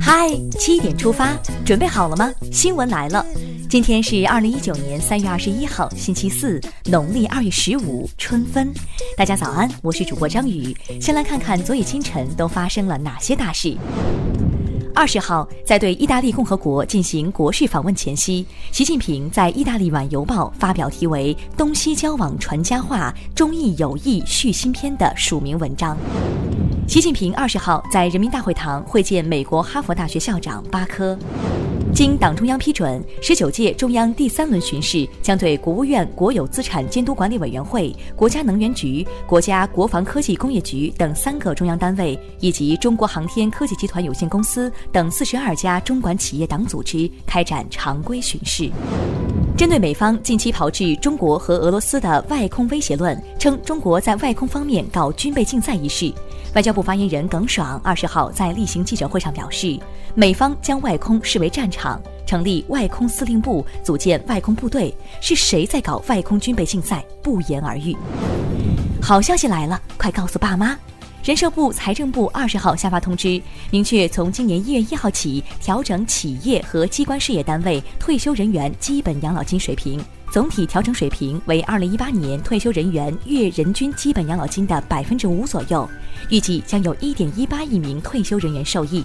嗨，七点出发，准备好了吗？新闻来了，今天是二零一九年三月二十一号，星期四，农历二月十五，春分。大家早安，我是主播张宇。先来看看昨夜清晨都发生了哪些大事。二十号，在对意大利共和国进行国事访问前夕，习近平在意大利晚邮报发表题为《东西交往传佳话，中意友谊续新篇》的署名文章。习近平二十号在人民大会堂会见美国哈佛大学校长巴科。经党中央批准，十九届中央第三轮巡视将对国务院国有资产监督管理委员会、国家能源局、国家国防科技工业局等三个中央单位，以及中国航天科技集团有限公司等四十二家中管企业党组织开展常规巡视。针对美方近期炮制中国和俄罗斯的外空威胁论，称中国在外空方面搞军备竞赛一事，外交部发言人耿爽二十号在例行记者会上表示，美方将外空视为战场，成立外空司令部，组建外空部队，是谁在搞外空军备竞赛？不言而喻。好消息来了，快告诉爸妈！人社部、财政部二十号下发通知，明确从今年一月一号起调整企业和机关事业单位退休人员基本养老金水平，总体调整水平为二零一八年退休人员月人均基本养老金的百分之五左右，预计将有一点一八亿名退休人员受益。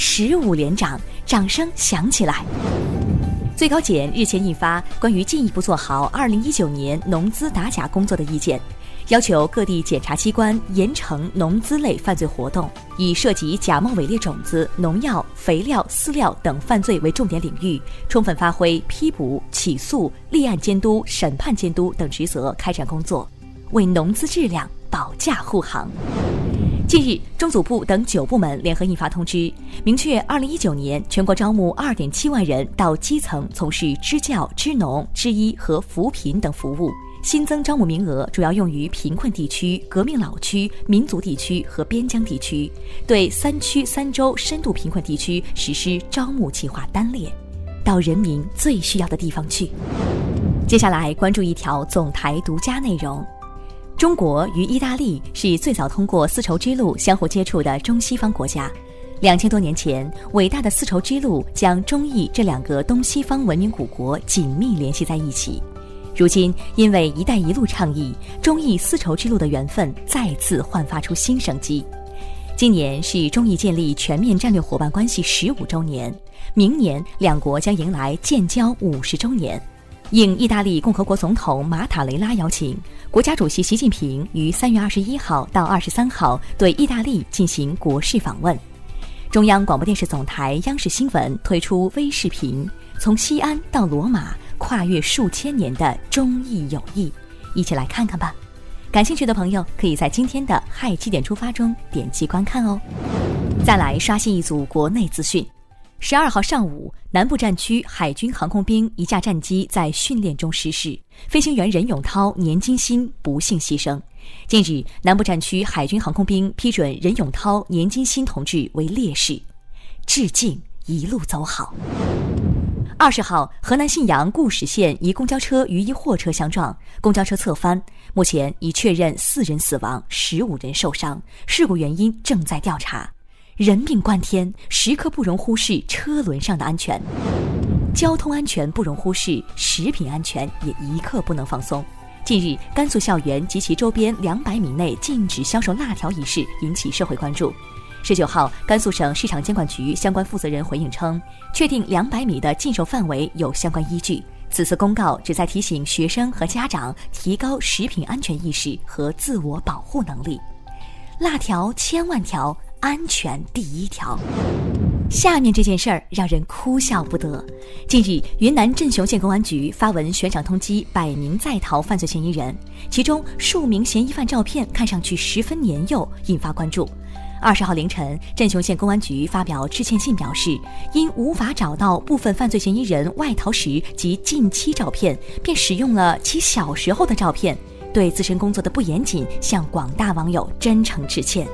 十五连涨，掌声响起来！最高检日前印发关于进一步做好二零一九年农资打假工作的意见。要求各地检察机关严惩农资类犯罪活动，以涉及假冒伪劣种子、农药、肥料、饲料等犯罪为重点领域，充分发挥批捕、起诉、立案监督、审判监督等职责，开展工作，为农资质量保驾护航。近日，中组部等九部门联合印发通知，明确二零一九年全国招募二点七万人到基层从事支教、支农、支医和扶贫等服务。新增招募名额主要用于贫困地区、革命老区、民族地区和边疆地区，对三区三州深度贫困地区实施招募计划单列，到人民最需要的地方去。接下来关注一条总台独家内容：中国与意大利是最早通过丝绸之路相互接触的中西方国家。两千多年前，伟大的丝绸之路将中意这两个东西方文明古国紧密联系在一起。如今，因为“一带一路”倡议，中意丝绸之路的缘分再次焕发出新生机。今年是中意建立全面战略伙伴关系十五周年，明年两国将迎来建交五十周年。应意大利共和国总统马塔雷拉邀请，国家主席习近平于三月二十一号到二十三号对意大利进行国事访问。中央广播电视总台央视新闻推出微视频，从西安到罗马。跨越数千年的中意友谊，一起来看看吧。感兴趣的朋友可以在今天的“嗨七点出发”中点击观看哦。再来刷新一组国内资讯：十二号上午，南部战区海军航空兵一架战机在训练中失事，飞行员任永涛、年金新不幸牺牲。近日，南部战区海军航空兵批准任永涛、年金新同志为烈士，致敬，一路走好。二十号，河南信阳固始县一公交车与一货车相撞，公交车侧翻，目前已确认四人死亡，十五人受伤，事故原因正在调查。人命关天，时刻不容忽视车轮上的安全。交通安全不容忽视，食品安全也一刻不能放松。近日，甘肃校园及其周边两百米内禁止销售辣条一事引起社会关注。十九号，甘肃省市场监管局相关负责人回应称，确定两百米的禁售范围有相关依据。此次公告旨在提醒学生和家长提高食品安全意识和自我保护能力。辣条千万条，安全第一条。下面这件事儿让人哭笑不得。近日，云南镇雄县公安局发文悬赏通缉百名在逃犯罪嫌疑人，其中数名嫌疑犯照片看上去十分年幼，引发关注。二十号凌晨，镇雄县公安局发表致歉信，表示因无法找到部分犯罪嫌疑人外逃时及近期照片，便使用了其小时候的照片，对自身工作的不严谨向广大网友真诚致歉。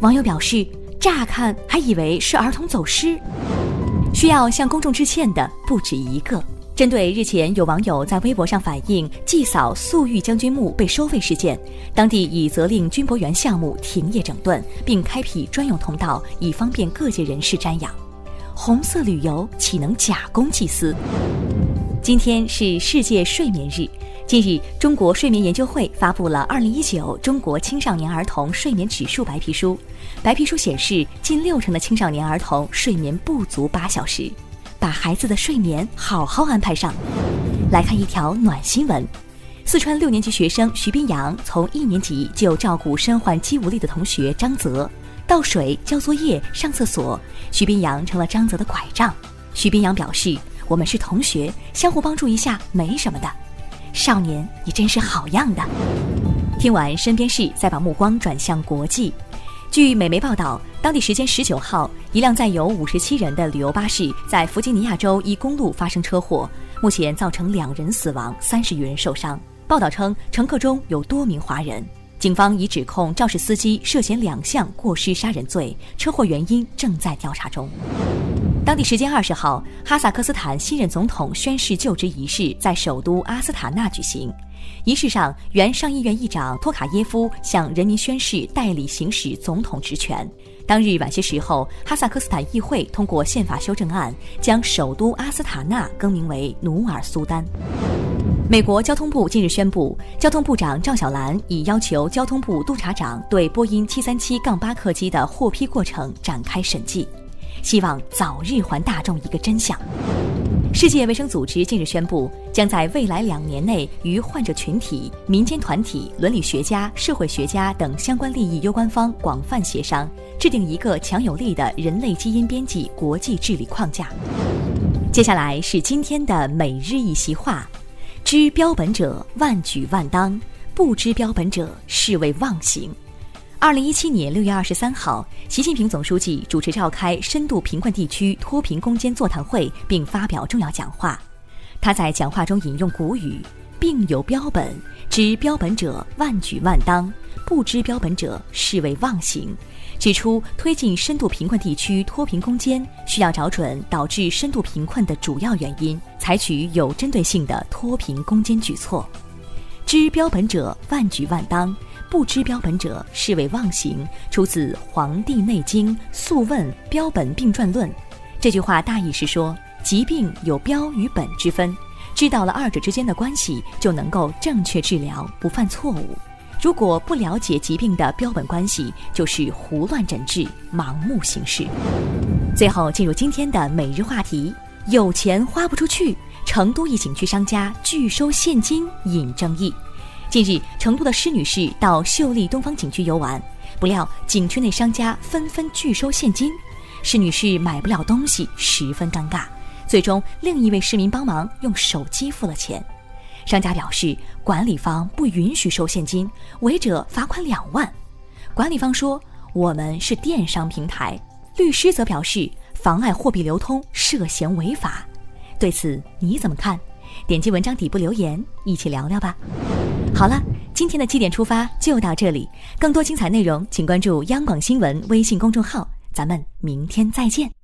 网友表示，乍看还以为是儿童走失，需要向公众致歉的不止一个。针对日前有网友在微博上反映祭扫粟裕将军墓被收费事件，当地已责令军博园项目停业整顿，并开辟专用通道，以方便各界人士瞻仰。红色旅游岂能假公济私？今天是世界睡眠日。近日，中国睡眠研究会发布了《二零一九中国青少年儿童睡眠指数白皮书》。白皮书显示，近六成的青少年儿童睡眠不足八小时。把孩子的睡眠好好安排上。来看一条暖新闻：四川六年级学生徐斌阳从一年级就照顾身患肌无力的同学张泽，倒水、交作业、上厕所，徐斌阳成了张泽的拐杖。徐斌阳表示：“我们是同学，相互帮助一下没什么的。”少年，你真是好样的！听完身边事，再把目光转向国际。据美媒报道，当地时间十九号，一辆载有五十七人的旅游巴士在弗吉尼亚州一公路发生车祸，目前造成两人死亡，三十余人受伤。报道称，乘客中有多名华人。警方已指控肇事司机涉嫌两项过失杀人罪，车祸原因正在调查中。当地时间二十号，哈萨克斯坦新任总统宣誓就职仪式在首都阿斯塔纳举行。仪式上，原上议院议长托卡耶夫向人民宣誓代理行使总统职权。当日晚些时候，哈萨克斯坦议会通过宪法修正案，将首都阿斯塔纳更名为努尔苏丹。美国交通部近日宣布，交通部长赵小兰已要求交通部督察长对波音737-8客机的获批过程展开审计，希望早日还大众一个真相。世界卫生组织近日宣布，将在未来两年内与患者群体、民间团体、伦理学家、社会学家等相关利益攸关方广泛协商，制定一个强有力的人类基因编辑国际治理框架。接下来是今天的每日一席话：知标本者万举万当，不知标本者是谓妄行。二零一七年六月二十三号，习近平总书记主持召开深度贫困地区脱贫攻坚座谈会，并发表重要讲话。他在讲话中引用古语：“病有标本，知标本者万举万当，不知标本者是谓妄行。”指出，推进深度贫困地区脱贫攻坚，需要找准导致深度贫困的主要原因，采取有针对性的脱贫攻坚举措。知标本者万举万当。不知标本者，是为妄行。出自《黄帝内经·素问·标本病传论》。这句话大意是说，疾病有标与本之分，知道了二者之间的关系，就能够正确治疗，不犯错误。如果不了解疾病的标本关系，就是胡乱诊治、盲目行事。最后进入今天的每日话题：有钱花不出去，成都一景区商家拒收现金引争议。近日，成都的施女士到秀丽东方景区游玩，不料景区内商家纷纷拒收现金，施女士买不了东西，十分尴尬。最终，另一位市民帮忙用手机付了钱。商家表示，管理方不允许收现金，违者罚款两万。管理方说，我们是电商平台。律师则表示，妨碍货币流通涉嫌违法。对此你怎么看？点击文章底部留言，一起聊聊吧。好了，今天的七点出发就到这里。更多精彩内容，请关注央广新闻微信公众号。咱们明天再见。